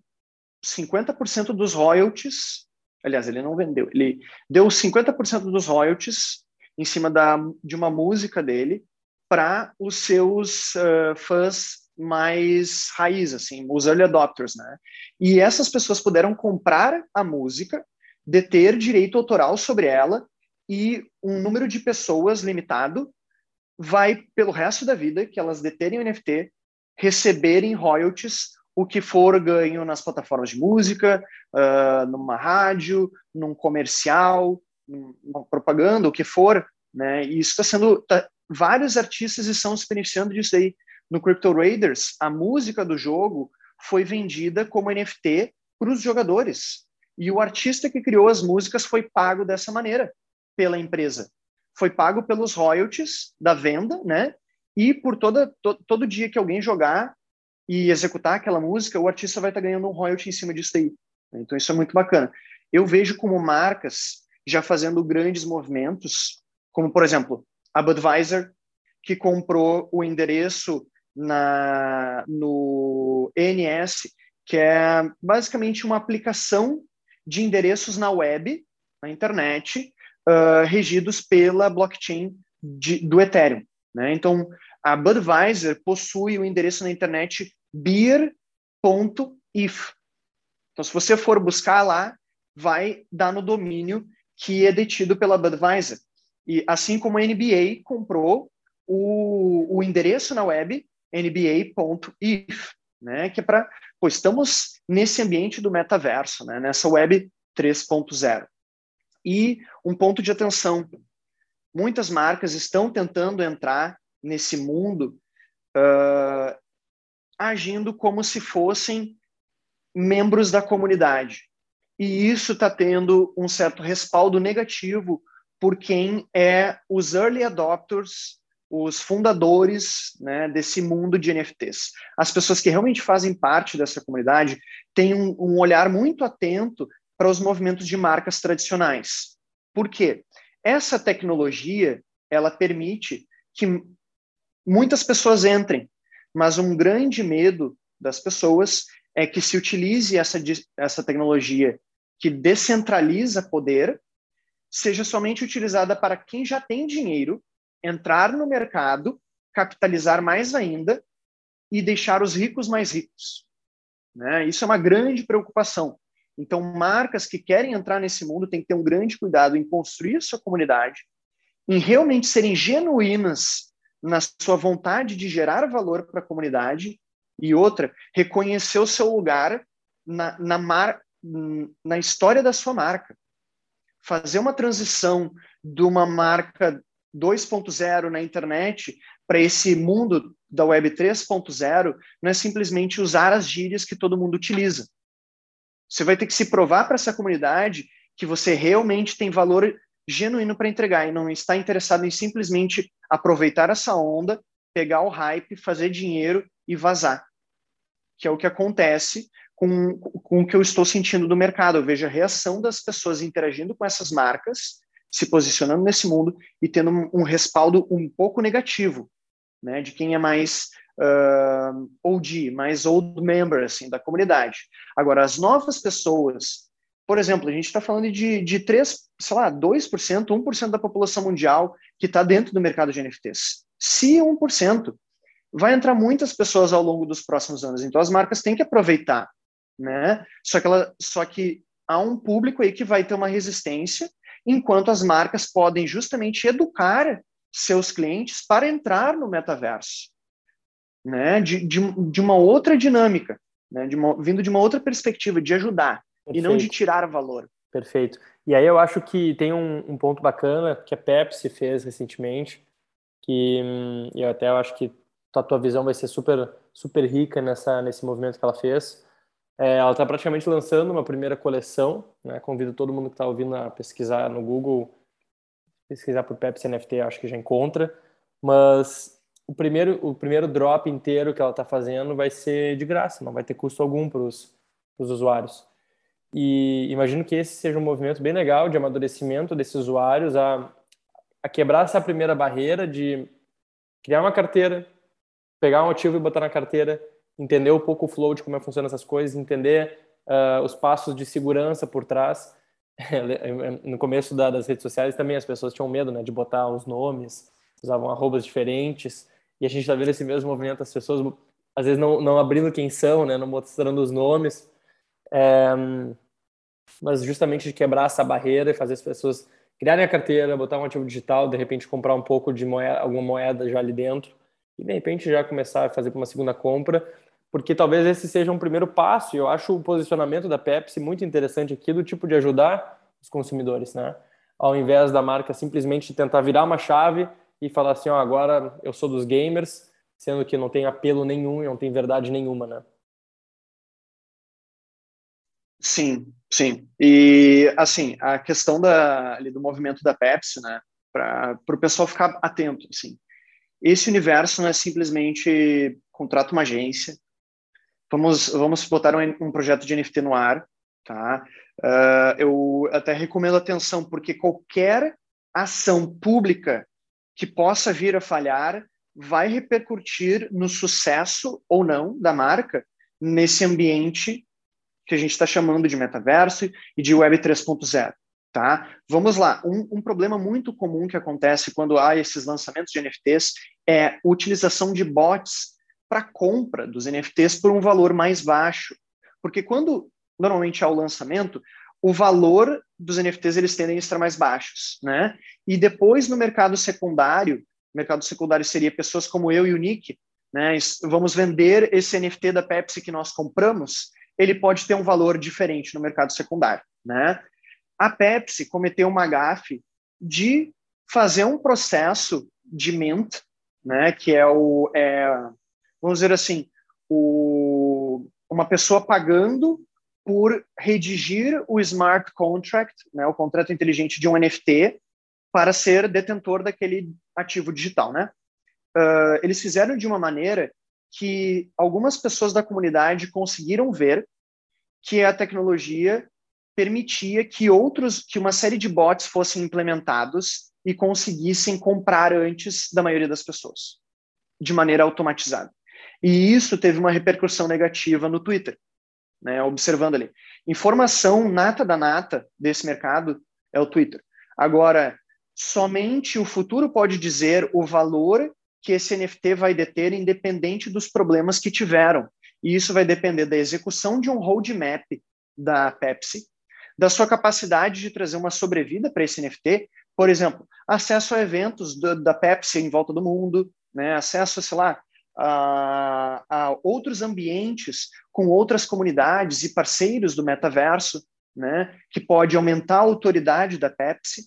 50% dos royalties. Aliás, ele não vendeu, ele deu 50% dos royalties em cima da, de uma música dele para os seus uh, fãs mais raiz, assim, os early adopters, né? E essas pessoas puderam comprar a música deter direito autoral sobre ela e um número de pessoas limitado vai, pelo resto da vida, que elas deterem o NFT, receberem royalties, o que for ganho nas plataformas de música, uh, numa rádio, num comercial, numa propaganda, o que for, né? E isso está sendo... Tá, vários artistas estão se beneficiando disso aí. No Crypto Raiders, a música do jogo foi vendida como NFT para os jogadores. E o artista que criou as músicas foi pago dessa maneira pela empresa. Foi pago pelos royalties da venda, né? E por toda, to, todo dia que alguém jogar e executar aquela música, o artista vai estar ganhando um royalty em cima disso aí. Então isso é muito bacana. Eu vejo como marcas já fazendo grandes movimentos, como por exemplo, a Budweiser, que comprou o endereço na, no ENS, que é basicamente uma aplicação de endereços na web, na internet, uh, regidos pela blockchain de, do Ethereum. Né? Então, a Budweiser possui o endereço na internet beer.if. Então, se você for buscar lá, vai dar no domínio que é detido pela Budweiser. E assim como a NBA comprou o, o endereço na web nba.if, né, que é para Pô, estamos nesse ambiente do metaverso, né? nessa web 3.0. E um ponto de atenção: muitas marcas estão tentando entrar nesse mundo uh, agindo como se fossem membros da comunidade. E isso está tendo um certo respaldo negativo por quem é os early adopters, os fundadores né, desse mundo de NFTs. As pessoas que realmente fazem parte dessa comunidade têm um, um olhar muito atento para os movimentos de marcas tradicionais. Por quê? Essa tecnologia ela permite que muitas pessoas entrem, mas um grande medo das pessoas é que se utilize essa, essa tecnologia que descentraliza poder, seja somente utilizada para quem já tem dinheiro entrar no mercado, capitalizar mais ainda e deixar os ricos mais ricos. Né? Isso é uma grande preocupação. Então, marcas que querem entrar nesse mundo têm que ter um grande cuidado em construir sua comunidade, em realmente serem genuínas na sua vontade de gerar valor para a comunidade e outra, reconhecer o seu lugar na, na, mar, na história da sua marca. Fazer uma transição de uma marca 2.0 na internet para esse mundo da web 3.0 não é simplesmente usar as gírias que todo mundo utiliza. Você vai ter que se provar para essa comunidade que você realmente tem valor genuíno para entregar e não está interessado em simplesmente aproveitar essa onda, pegar o hype, fazer dinheiro e vazar. Que é o que acontece com, com o que eu estou sentindo do mercado. Eu vejo a reação das pessoas interagindo com essas marcas, se posicionando nesse mundo e tendo um, um respaldo um pouco negativo, né, de quem é mais uh, mais old member assim, da comunidade. Agora, as novas pessoas, por exemplo, a gente está falando de, de 3, sei lá, 2%, 1% da população mundial que está dentro do mercado de NFTs. Se 1%, vai entrar muitas pessoas ao longo dos próximos anos. Então as marcas têm que aproveitar, né? Só que ela, só que há um público aí que vai ter uma resistência, enquanto as marcas podem justamente educar seus clientes para entrar no metaverso, né? De, de, de uma outra dinâmica, né? De uma, vindo de uma outra perspectiva de ajudar Perfeito. e não de tirar valor. Perfeito. E aí eu acho que tem um, um ponto bacana que a Pepsi fez recentemente, que hum, eu até acho que a tua visão vai ser super, super rica nessa, nesse movimento que ela fez. É, ela está praticamente lançando uma primeira coleção, né? Convido todo mundo que está ouvindo a pesquisar no Google, pesquisar por Pepsi NFT, acho que já encontra. Mas o primeiro, o primeiro drop inteiro que ela está fazendo vai ser de graça, não vai ter custo algum para os usuários. E imagino que esse seja um movimento bem legal de amadurecimento desses usuários a, a quebrar essa primeira barreira de criar uma carteira, pegar um ativo e botar na carteira, entender um pouco o flow de como é funcionam essas coisas, entender uh, os passos de segurança por trás. no começo da, das redes sociais também as pessoas tinham medo né, de botar os nomes, usavam arrobas diferentes, e a gente está vendo esse mesmo movimento, as pessoas às vezes não, não abrindo quem são, né, não mostrando os nomes, é, mas justamente de quebrar essa barreira e fazer as pessoas criarem a carteira, botar um ativo digital, de repente comprar um pouco de moeda, alguma moeda já ali dentro, e de repente já começar a fazer uma segunda compra, porque talvez esse seja um primeiro passo. E eu acho o posicionamento da Pepsi muito interessante aqui, do tipo de ajudar os consumidores, né? Ao invés da marca simplesmente tentar virar uma chave e falar assim, ó, agora eu sou dos gamers, sendo que não tem apelo nenhum e não tem verdade nenhuma, né? Sim, sim. E assim, a questão da, ali, do movimento da Pepsi, né? Para o pessoal ficar atento, assim. Esse universo não é simplesmente contrata uma agência, vamos, vamos botar um, um projeto de NFT no ar, tá? Uh, eu até recomendo atenção, porque qualquer ação pública que possa vir a falhar vai repercutir no sucesso ou não da marca nesse ambiente que a gente está chamando de metaverso e de Web 3.0. Tá? Vamos lá. Um, um, problema muito comum que acontece quando há esses lançamentos de NFTs é utilização de bots para compra dos NFTs por um valor mais baixo. Porque quando normalmente há o lançamento, o valor dos NFTs eles tendem a estar mais baixos, né? E depois no mercado secundário, mercado secundário seria pessoas como eu e o Nick, né? Vamos vender esse NFT da Pepsi que nós compramos, ele pode ter um valor diferente no mercado secundário, né? a Pepsi cometeu uma gafe de fazer um processo de mint, né, que é o, é vamos dizer assim, o, uma pessoa pagando por redigir o smart contract, né, o contrato inteligente de um NFT, para ser detentor daquele ativo digital, né? Uh, eles fizeram de uma maneira que algumas pessoas da comunidade conseguiram ver que a tecnologia permitia que outros, que uma série de bots fossem implementados e conseguissem comprar antes da maioria das pessoas, de maneira automatizada. E isso teve uma repercussão negativa no Twitter, né, observando ali. Informação nata da nata desse mercado é o Twitter. Agora, somente o futuro pode dizer o valor que esse NFT vai deter, independente dos problemas que tiveram. E isso vai depender da execução de um roadmap da Pepsi, da sua capacidade de trazer uma sobrevida para esse NFT, por exemplo, acesso a eventos do, da Pepsi em volta do mundo, né, acesso, sei lá, a, a, outros ambientes com outras comunidades e parceiros do metaverso, né, que pode aumentar a autoridade da Pepsi,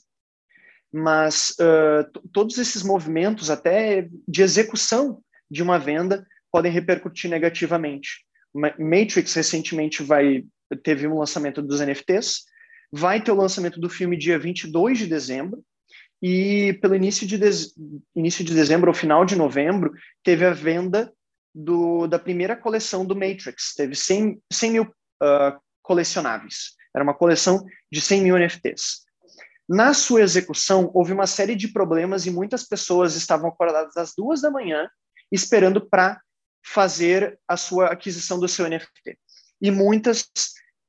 mas uh, todos esses movimentos, até de execução de uma venda, podem repercutir negativamente. Matrix recentemente vai teve um lançamento dos NFTs, vai ter o lançamento do filme dia 22 de dezembro, e pelo início de, de... início de dezembro ou final de novembro, teve a venda do, da primeira coleção do Matrix, teve 100, 100 mil uh, colecionáveis, era uma coleção de 100 mil NFTs. Na sua execução, houve uma série de problemas e muitas pessoas estavam acordadas às duas da manhã esperando para fazer a sua aquisição do seu NFT. E muitas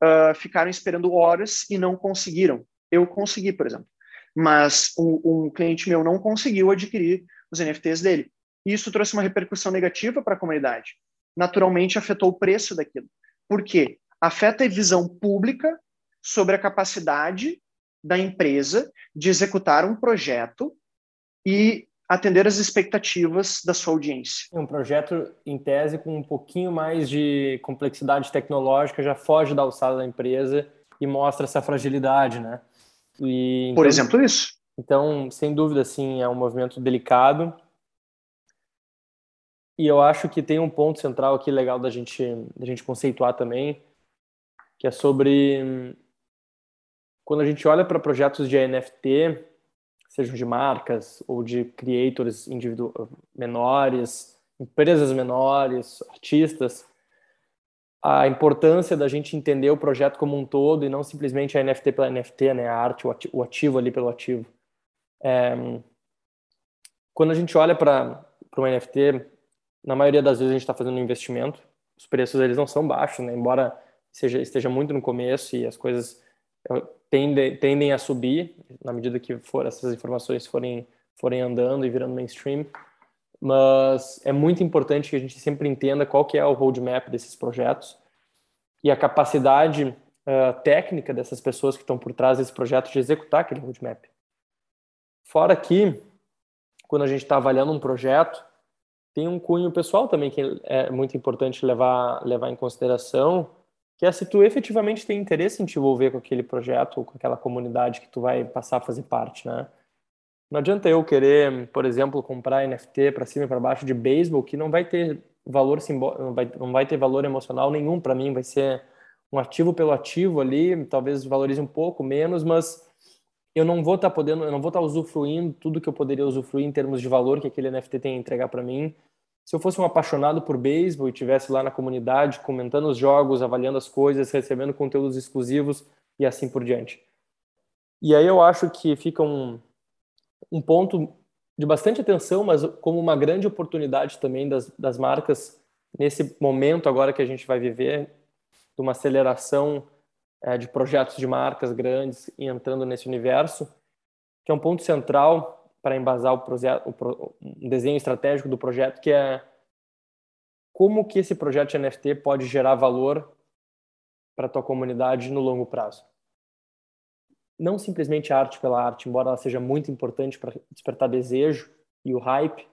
uh, ficaram esperando horas e não conseguiram. Eu consegui, por exemplo. Mas um, um cliente meu não conseguiu adquirir os NFTs dele. Isso trouxe uma repercussão negativa para a comunidade. Naturalmente, afetou o preço daquilo. Por quê? Afeta a visão pública sobre a capacidade da empresa de executar um projeto e atender as expectativas da sua audiência. Um projeto, em tese, com um pouquinho mais de complexidade tecnológica já foge da alçada da empresa e mostra essa fragilidade, né? E, então, Por exemplo, isso. Então, sem dúvida, sim, é um movimento delicado. E eu acho que tem um ponto central aqui legal da gente, da gente conceituar também, que é sobre quando a gente olha para projetos de NFT, sejam de marcas ou de creators menores, empresas menores, artistas, a importância da gente entender o projeto como um todo e não simplesmente a NFT pela NFT, né, a arte, o ativo ali pelo ativo. É, quando a gente olha para um NFT, na maioria das vezes a gente está fazendo um investimento, os preços eles não são baixos, né, embora seja, esteja muito no começo e as coisas tendem, tendem a subir na medida que for, essas informações forem, forem andando e virando mainstream. Mas é muito importante que a gente sempre entenda qual que é o roadmap desses projetos e a capacidade uh, técnica dessas pessoas que estão por trás desse projeto de executar aquele roadmap. Fora que, quando a gente está avaliando um projeto, tem um cunho pessoal também que é muito importante levar, levar em consideração, que é se tu efetivamente tem interesse em te envolver com aquele projeto ou com aquela comunidade que tu vai passar a fazer parte, né? Não adianta eu querer, por exemplo, comprar NFT para cima e para baixo de beisebol que não vai ter valor simbólico, não vai, não vai ter valor emocional nenhum para mim, vai ser um ativo pelo ativo ali, talvez valorize um pouco menos, mas eu não vou estar tá podendo, eu não vou estar tá usufruindo tudo que eu poderia usufruir em termos de valor que aquele NFT tem a entregar para mim se eu fosse um apaixonado por beisebol e tivesse lá na comunidade comentando os jogos, avaliando as coisas, recebendo conteúdos exclusivos e assim por diante. E aí eu acho que fica um, um ponto de bastante atenção, mas como uma grande oportunidade também das, das marcas nesse momento agora que a gente vai viver, de uma aceleração é, de projetos de marcas grandes e entrando nesse universo, que é um ponto central para embasar o projeto, o, um desenho estratégico do projeto, que é como que esse projeto de NFT pode gerar valor para a tua comunidade no longo prazo. Não simplesmente arte pela arte, embora ela seja muito importante para despertar desejo e o hype,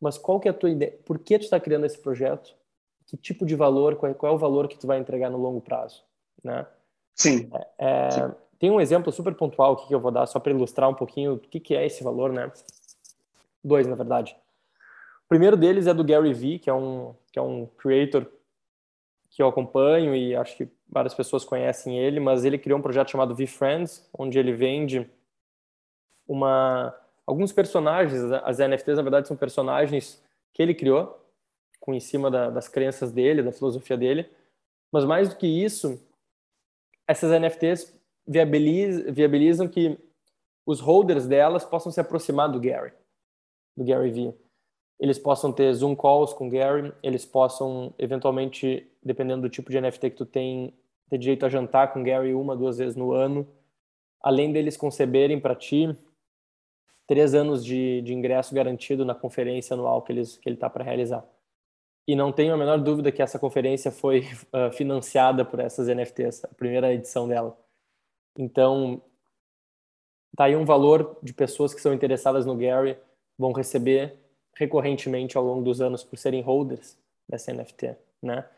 mas qual que é a tua ideia? Por que tu está criando esse projeto? Que tipo de valor? Qual é, qual é, o valor que tu vai entregar no longo prazo? Né? Sim. É, é, Sim. Tem um exemplo super pontual aqui que eu vou dar só para ilustrar um pouquinho o que, que é esse valor, né? Dois, na verdade. O primeiro deles é do Gary Vee, que é um, que é um creator que eu acompanho e acho que várias pessoas conhecem ele, mas ele criou um projeto chamado V-Friends, onde ele vende uma alguns personagens, as NFTs na verdade são personagens que ele criou, com em cima da, das crenças dele, da filosofia dele, mas mais do que isso, essas NFTs viabilizam, viabilizam que os holders delas possam se aproximar do Gary, do Gary Vee. Eles possam ter Zoom calls com o Gary, eles possam, eventualmente, dependendo do tipo de NFT que tu tem, ter direito a jantar com Gary uma, duas vezes no ano. Além deles conceberem para ti três anos de, de ingresso garantido na conferência anual que, eles, que ele está para realizar. E não tenho a menor dúvida que essa conferência foi uh, financiada por essas NFTs, a primeira edição dela. Então, tá aí um valor de pessoas que são interessadas no Gary vão receber recorrentemente ao longo dos anos por serem holders dessa NFT, né?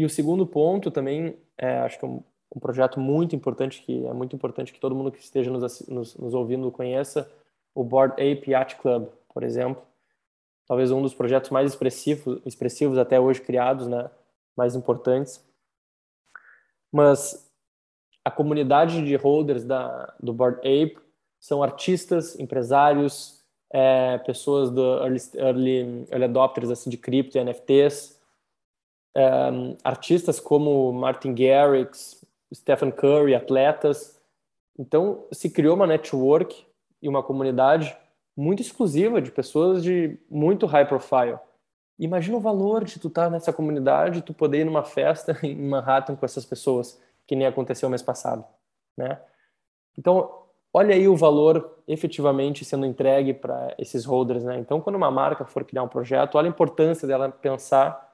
E o segundo ponto também, é, acho que é um, um, projeto muito importante, que é muito importante que todo mundo que esteja nos, nos, nos ouvindo conheça, o Board Ape Yacht Club, por exemplo. Talvez um dos projetos mais expressivos, expressivos até hoje criados, né? Mais importantes. Mas a comunidade de holders da, do Board Ape são artistas, empresários, é, pessoas do early, early, early adopters assim, de cripto e NFTs, é, artistas como Martin Garrix, Stephen Curry, atletas. Então, se criou uma network e uma comunidade muito exclusiva de pessoas de muito high profile. Imagina o valor de tu estar tá nessa comunidade, tu poder ir numa festa em Manhattan com essas pessoas que nem aconteceu mês passado, né? Então, olha aí o valor efetivamente sendo entregue para esses holders, né? Então, quando uma marca for criar um projeto, olha a importância dela pensar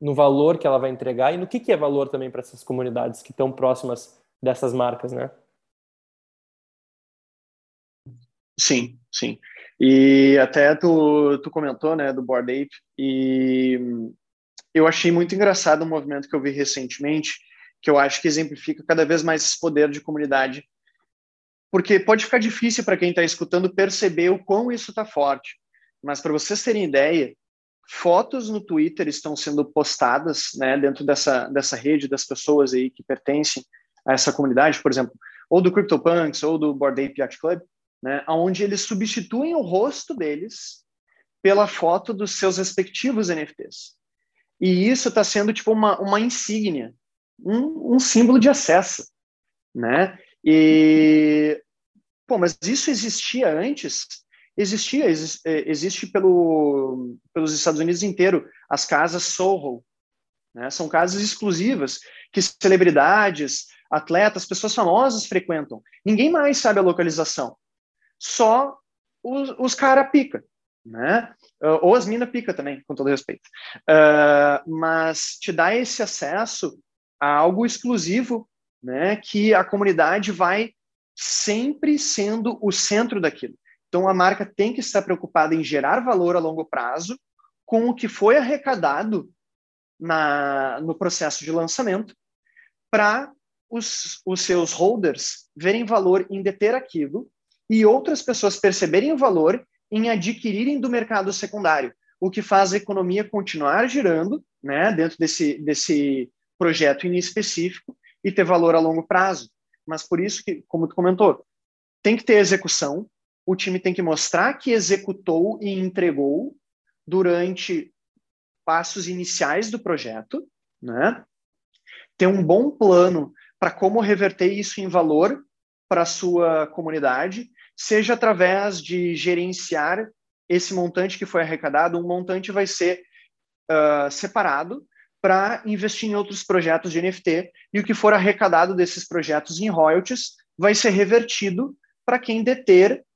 no valor que ela vai entregar e no que, que é valor também para essas comunidades que estão próximas dessas marcas, né? Sim, sim. E até tu, tu comentou, né, do Board Ape, e eu achei muito engraçado um movimento que eu vi recentemente, que eu acho que exemplifica cada vez mais esse poder de comunidade, porque pode ficar difícil para quem está escutando perceber o quão isso está forte. Mas para vocês terem ideia, fotos no Twitter estão sendo postadas, né, dentro dessa dessa rede das pessoas aí que pertencem a essa comunidade, por exemplo, ou do CryptoPunks ou do Board Ape Yacht Club, né, onde eles substituem o rosto deles pela foto dos seus respectivos NFTs. E isso está sendo tipo uma, uma insígnia um, um símbolo de acesso, né? E, pô, mas isso existia antes? Existia, existe, é, existe pelo, pelos Estados Unidos inteiro as casas Soho, né? São casas exclusivas que celebridades, atletas, pessoas famosas frequentam. Ninguém mais sabe a localização, só os, os cara pica, né? Ou as mina pica também, com todo respeito. Uh, mas te dá esse acesso a algo exclusivo, né, que a comunidade vai sempre sendo o centro daquilo. Então a marca tem que estar preocupada em gerar valor a longo prazo com o que foi arrecadado na, no processo de lançamento para os, os seus holders verem valor em deter aquilo e outras pessoas perceberem o valor em adquirirem do mercado secundário, o que faz a economia continuar girando né, dentro desse, desse projeto em específico e ter valor a longo prazo. Mas por isso que, como tu comentou, tem que ter execução, o time tem que mostrar que executou e entregou durante passos iniciais do projeto, né? Ter um bom plano para como reverter isso em valor para a sua comunidade, seja através de gerenciar esse montante que foi arrecadado, um montante vai ser uh, separado para investir em outros projetos de NFT e o que for arrecadado desses projetos em royalties vai ser revertido para quem deter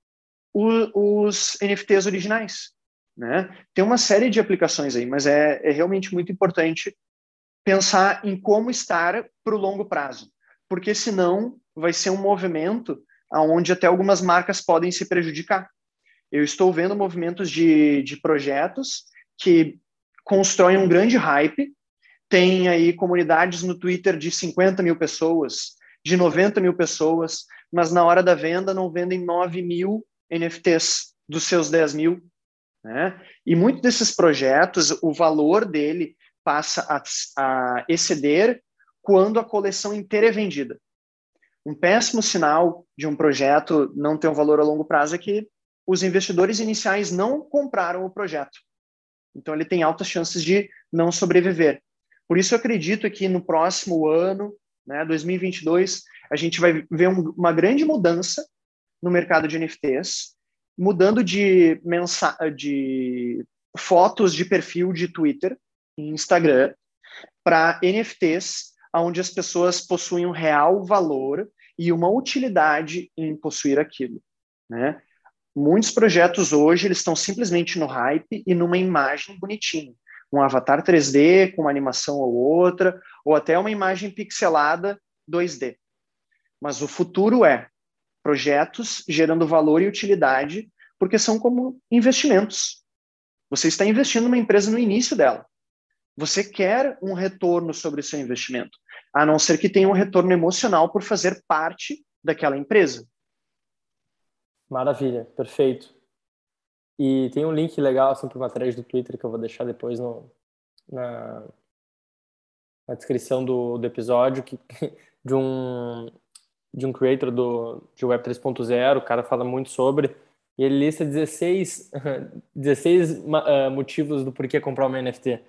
o, os NFTs originais. Né? Tem uma série de aplicações aí, mas é, é realmente muito importante pensar em como estar para o longo prazo, porque senão vai ser um movimento onde até algumas marcas podem se prejudicar. Eu estou vendo movimentos de, de projetos que constroem um grande hype tem aí comunidades no Twitter de 50 mil pessoas, de 90 mil pessoas, mas na hora da venda não vendem 9 mil NFTs dos seus 10 mil, Né? E muitos desses projetos, o valor dele passa a, a exceder quando a coleção inteira é vendida. Um péssimo sinal de um projeto não ter um valor a longo prazo é que os investidores iniciais não compraram o projeto. Então, ele tem altas chances de não sobreviver. Por isso, eu acredito que no próximo ano, né, 2022, a gente vai ver um, uma grande mudança no mercado de NFTs, mudando de, mensa de fotos de perfil de Twitter e Instagram para NFTs, onde as pessoas possuem um real valor e uma utilidade em possuir aquilo. Né? Muitos projetos hoje eles estão simplesmente no hype e numa imagem bonitinha, um avatar 3D com uma animação ou outra, ou até uma imagem pixelada 2D. Mas o futuro é projetos gerando valor e utilidade, porque são como investimentos. Você está investindo numa empresa no início dela. Você quer um retorno sobre o seu investimento, a não ser que tenha um retorno emocional por fazer parte daquela empresa. Maravilha, perfeito. E tem um link legal assim, para uma thread do Twitter que eu vou deixar depois no, na, na descrição do, do episódio que, de um de um creator do, de Web 3.0, o cara fala muito sobre, e ele lista 16, 16 uh, motivos do porquê comprar uma NFT.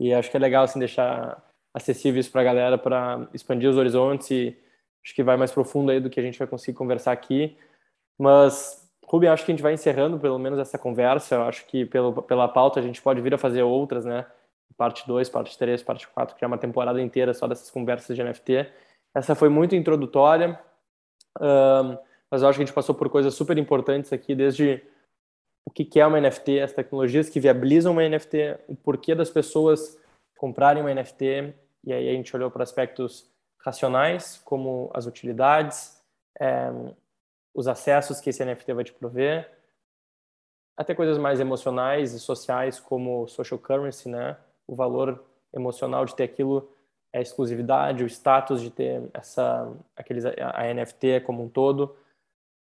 E acho que é legal assim, deixar acessível isso para a galera para expandir os horizontes e acho que vai mais profundo aí do que a gente vai conseguir conversar aqui. Mas, Ruben, acho que a gente vai encerrando pelo menos essa conversa. Eu acho que pelo, pela pauta a gente pode vir a fazer outras, né? Parte 2, parte 3, parte 4, que é uma temporada inteira só dessas conversas de NFT. Essa foi muito introdutória, mas eu acho que a gente passou por coisas super importantes aqui, desde o que é uma NFT, as tecnologias que viabilizam uma NFT, o porquê das pessoas comprarem uma NFT, e aí a gente olhou para aspectos racionais, como as utilidades, é, os acessos que esse NFT vai te prover, até coisas mais emocionais e sociais, como social currency, né? o valor emocional de ter aquilo, a exclusividade, o status de ter essa, aqueles, a NFT como um todo,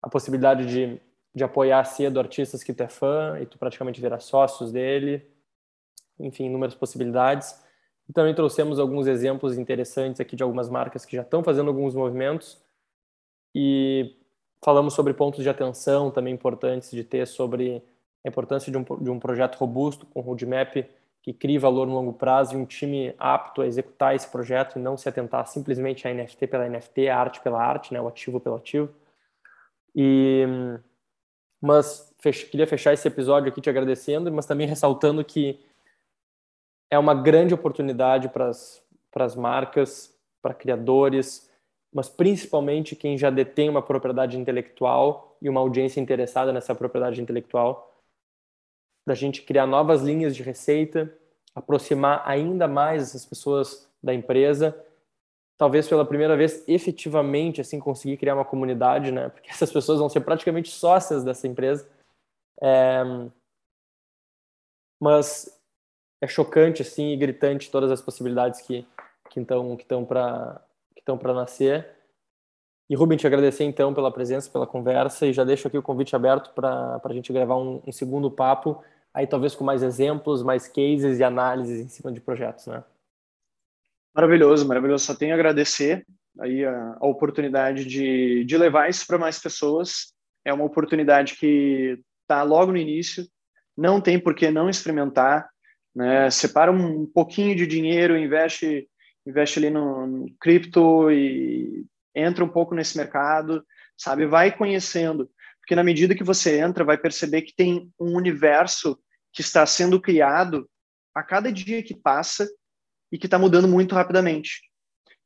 a possibilidade de de apoiar cedo artistas que tu é fã e tu praticamente virar sócios dele. Enfim, inúmeras possibilidades. E também trouxemos alguns exemplos interessantes aqui de algumas marcas que já estão fazendo alguns movimentos. E falamos sobre pontos de atenção também importantes de ter sobre a importância de um, de um projeto robusto, com roadmap que crie valor no longo prazo e um time apto a executar esse projeto e não se atentar simplesmente a NFT pela NFT, a arte pela arte, né, o ativo pelo ativo. E mas fech queria fechar esse episódio aqui te agradecendo, mas também ressaltando que é uma grande oportunidade para as marcas, para criadores, mas principalmente quem já detém uma propriedade intelectual e uma audiência interessada nessa propriedade intelectual, da gente criar novas linhas de receita, aproximar ainda mais essas pessoas da empresa talvez pela primeira vez efetivamente assim conseguir criar uma comunidade, né? Porque essas pessoas vão ser praticamente sócias dessa empresa. É... Mas é chocante assim e gritante todas as possibilidades que que estão que estão para que estão para nascer. E Rubem, te agradecer então pela presença, pela conversa e já deixo aqui o convite aberto para a gente gravar um, um segundo papo, aí talvez com mais exemplos, mais cases e análises em cima de projetos, né? Maravilhoso, maravilhoso. Só tenho a agradecer aí a, a oportunidade de, de levar isso para mais pessoas. É uma oportunidade que está logo no início, não tem por que não experimentar. Né? Separa um pouquinho de dinheiro, investe, investe ali no, no cripto e entra um pouco nesse mercado, sabe? Vai conhecendo, porque na medida que você entra, vai perceber que tem um universo que está sendo criado a cada dia que passa e que está mudando muito rapidamente.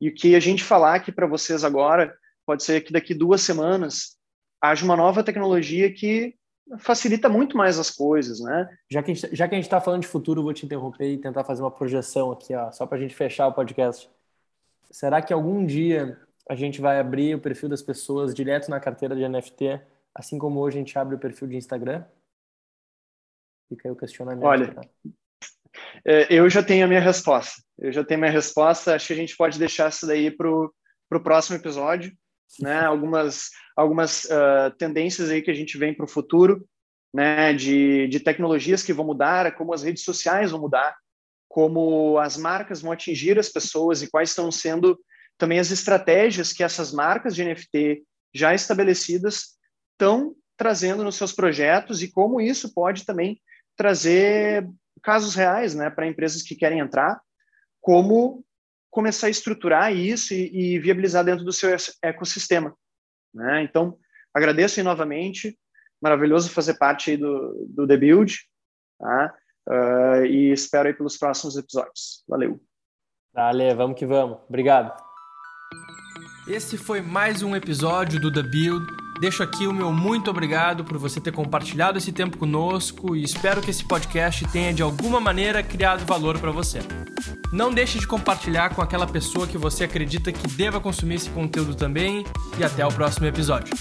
E o que a gente falar aqui para vocês agora pode ser que daqui duas semanas haja uma nova tecnologia que facilita muito mais as coisas, né? Já que, gente, já que a gente está falando de futuro, vou te interromper e tentar fazer uma projeção aqui, ó, só para a gente fechar o podcast. Será que algum dia a gente vai abrir o perfil das pessoas direto na carteira de NFT, assim como hoje a gente abre o perfil de Instagram? Fica aí o questionamento. Olha, tá? É, eu já tenho a minha resposta. Eu já tenho a minha resposta. Acho que a gente pode deixar isso daí para o próximo episódio. Né? Algumas, algumas uh, tendências aí que a gente vem para o futuro. né, de, de tecnologias que vão mudar, como as redes sociais vão mudar, como as marcas vão atingir as pessoas e quais estão sendo também as estratégias que essas marcas de NFT já estabelecidas estão trazendo nos seus projetos e como isso pode também trazer casos reais né, para empresas que querem entrar, como começar a estruturar isso e, e viabilizar dentro do seu ecossistema. Né? Então, agradeço aí novamente, maravilhoso fazer parte aí do, do The Build, tá? Uh, e espero aí pelos próximos episódios. Valeu. Dale, vamos que vamos. Obrigado. Esse foi mais um episódio do The Build. Deixo aqui o meu muito obrigado por você ter compartilhado esse tempo conosco e espero que esse podcast tenha de alguma maneira criado valor para você. Não deixe de compartilhar com aquela pessoa que você acredita que deva consumir esse conteúdo também e até o próximo episódio.